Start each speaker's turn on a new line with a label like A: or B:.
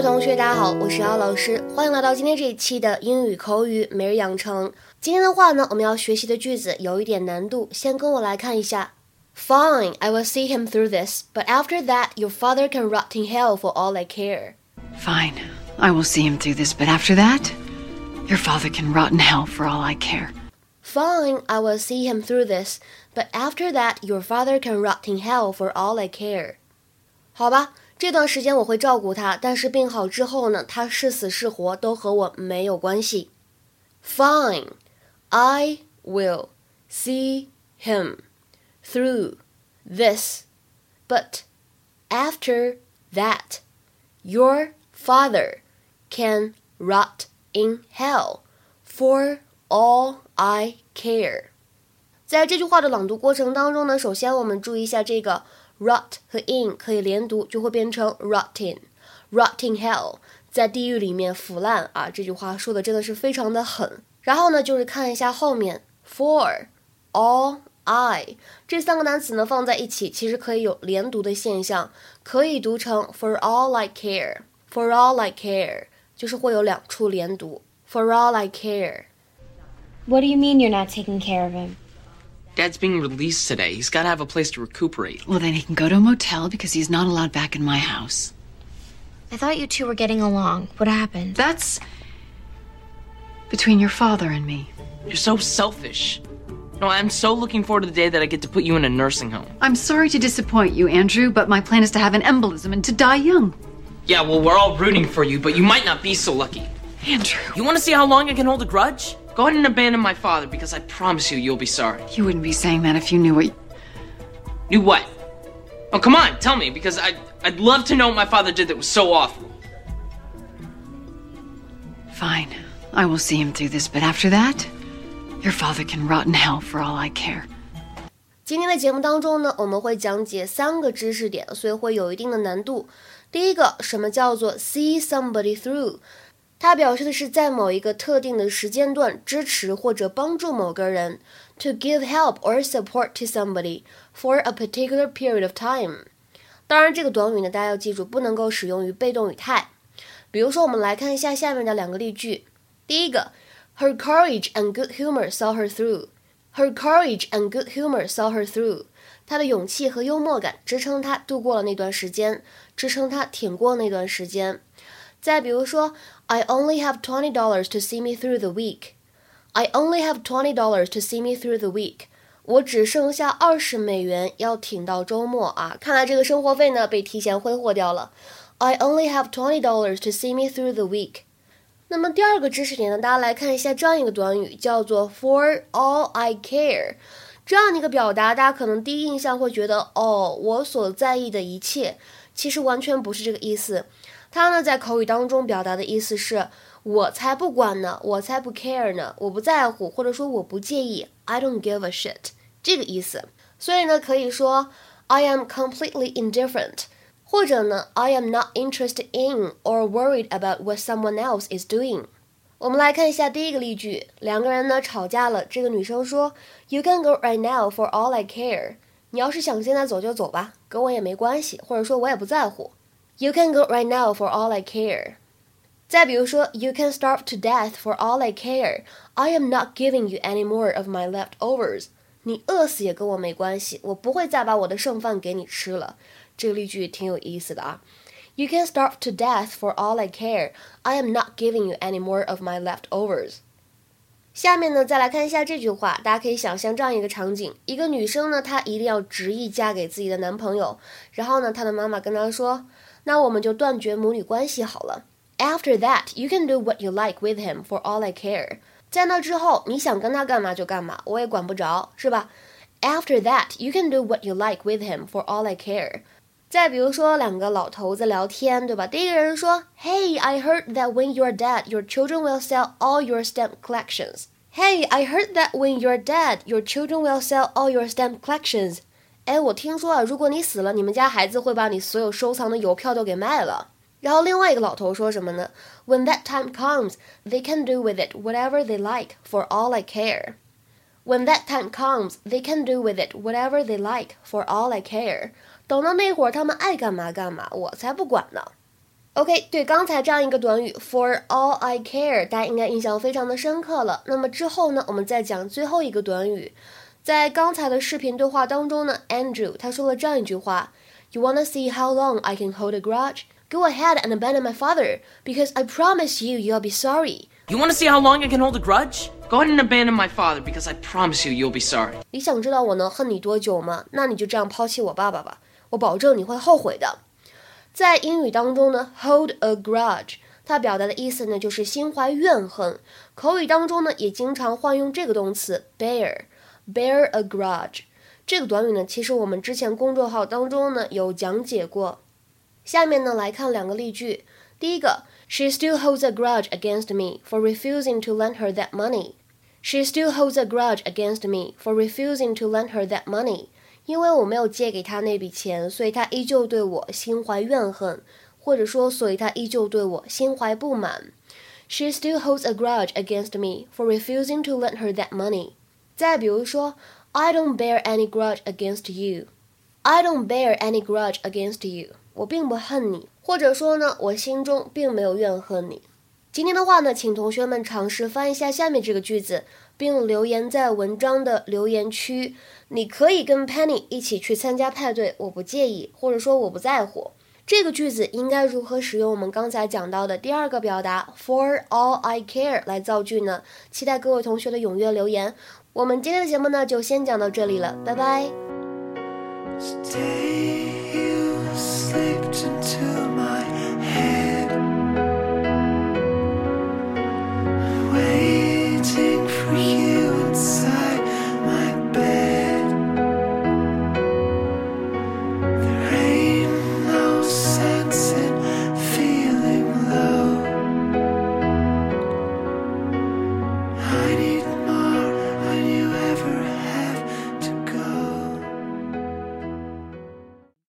A: 同学，大家好，我是姚老师，欢迎来到今天这一期的英语口语每日养成。今天的话呢，我们要学习的句子有一点难度，先跟我来看一下。Fine, I will see him through this, but after that, your father can rot in hell for all I care.
B: Fine, I will see him through this, but after that, your father can rot in hell for all I care.
A: Fine, I will see him through this, but after that, your father can rot in hell for all I care. 好吧。 这段时间我会照顾他，但是病好之后呢，他是死是活都和我没有关系。Fine, I will see him through this, but after that, your father can rot in hell for all I care. 在这句话的朗读过程当中呢，首先我们注意一下这个。 rot 和 in 可以连读，就会变成 rotting，rotting hell，在地狱里面腐烂啊！这句话说的真的是非常的狠。然后呢，就是看一下后面 for all I 这三个单词呢放在一起，其实可以有连读的现象，可以读成 for all I care，for all I care，就是会有两处连读 for all I
C: care。What do you mean you're not taking care of him?
D: Dad's being released today. He's got to have a place to recuperate.
B: Well, then he can go to a motel because he's not allowed back in my house.
C: I thought you two were getting along. What happened?
B: That's between your father and me.
D: You're so selfish. No, I'm so looking forward to the day that I get to put you in a nursing home.
B: I'm sorry to disappoint you, Andrew, but my plan is to have an embolism and to die young.
D: Yeah, well, we're all rooting for you, but you might not be so lucky.
B: Andrew.
D: You want to see how long I can hold a grudge? Go ahead and abandon my father because I promise you you'll be sorry.
B: You wouldn't be saying that if you knew what.
D: Knew what? Oh, come on, tell me, because I, I'd love to know what my father did that was so awful.
B: Fine. I will see him through this, but after that, your father can rot in hell for all I care.
A: 今天的节目当中呢，我们会讲解三个知识点，所以会有一定的难度。第一个，什么叫做 see somebody through？ 它表示的是在某一个特定的时间段支持或者帮助某个人，to give help or support to somebody for a particular period of time。当然，这个短语呢，大家要记住，不能够使用于被动语态。比如说，我们来看一下下面的两个例句。第一个，Her courage and good humor saw her through. Her courage and good humor saw her through. 她的勇气和幽默感支撑她度过了那段时间，支撑她挺过那段时间。再比如说，I only have twenty dollars to see me through the week. I only have twenty dollars to see me through the week. 我只剩下二十美元要挺到周末啊！看来这个生活费呢被提前挥霍掉了。I only have twenty dollars to see me through the week. 那么第二个知识点呢，大家来看一下这样一个短语，叫做 For all I care。这样的一个表达，大家可能第一印象会觉得，哦，我所在意的一切，其实完全不是这个意思。它呢，在口语当中表达的意思是“我才不管呢，我才不 care 呢，我不在乎，或者说我不介意 ”，I don't give a shit 这个意思。所以呢，可以说 I am completely indifferent，或者呢 I am not interested in or worried about what someone else is doing。我们来看一下第一个例句，两个人呢吵架了，这个女生说 You can go right now for all I care。你要是想现在走就走吧，跟我也没关系，或者说我也不在乎。You can go right now for all I care. 再比如说，You can starve to death for all I care. I am not giving you any more of my leftovers. 你饿死也跟我没关系，我不会再把我的剩饭给你吃了。这个例句挺有意思的啊。You can starve to death for all I care. I am not giving you any more of my leftovers. 下面呢，再来看一下这句话，大家可以想象这样一个场景：一个女生呢，她一定要执意嫁给自己的男朋友，然后呢，她的妈妈跟她说。 那我们就断绝母女关系好了。After that, you can do what you like with him for all I care。在那之后，你想跟他干嘛就干嘛，我也管不着，是吧？After that, you can do what you like with him for all I care。再比如说，两个老头子聊天，对吧？第一个人说：“Hey, I heard that when you're dead, your children will sell all your stamp collections.” Hey, I heard that when you're dead, your children will sell all your stamp collections. 哎，我听说啊，如果你死了，你们家孩子会把你所有收藏的邮票都给卖了。然后另外一个老头说什么呢？When that time comes, they can do with it whatever they like, for all I care. When that time comes, they can do with it whatever they like, for all I care. 等到那会儿，他们爱干嘛干嘛，我才不管呢。OK，对刚才这样一个短语 For all I care，大家应该印象非常的深刻了。那么之后呢，我们再讲最后一个短语。在刚才的视频对话当中呢，Andrew 他说了这样一句话：You wanna see how long I can hold a grudge? Go ahead and abandon my father, because I promise you, you'll be sorry.
D: You want to see how long I can hold a grudge? Go ahead and abandon my father because I promise you you'll be sorry.
A: 你想知道我能恨你多久吗？那你就这样抛弃我爸爸吧，我保证你会后悔的。在英语当中呢，hold a grudge，它表达的意思呢就是心怀怨恨。口语当中呢也经常换用这个动词 bear，bear a grudge。这个短语呢，其实我们之前公众号当中呢有讲解过。下面呢来看两个例句。第一个，She still holds a grudge against me for refusing to lend her that money. She still holds a grudge against me for refusing to lend her that money. 因为我没有借给她那笔钱，所以她依旧对我心怀怨恨，或者说，所以她依旧对我心怀不满。She still holds a grudge against me for refusing to lend her that money. 再比如说，I don't bear any grudge against you. I don't bear any grudge against you. 我并不恨你，或者说呢，我心中并没有怨恨你。今天的话呢，请同学们尝试翻译一下下面这个句子，并留言在文章的留言区。你可以跟 Penny 一起去参加派对，我不介意，或者说我不在乎。这个句子应该如何使用我们刚才讲到的第二个表达 For all I care 来造句呢？期待各位同学的踊跃留言。我们今天的节目呢，就先讲到这里了，拜拜。slipped into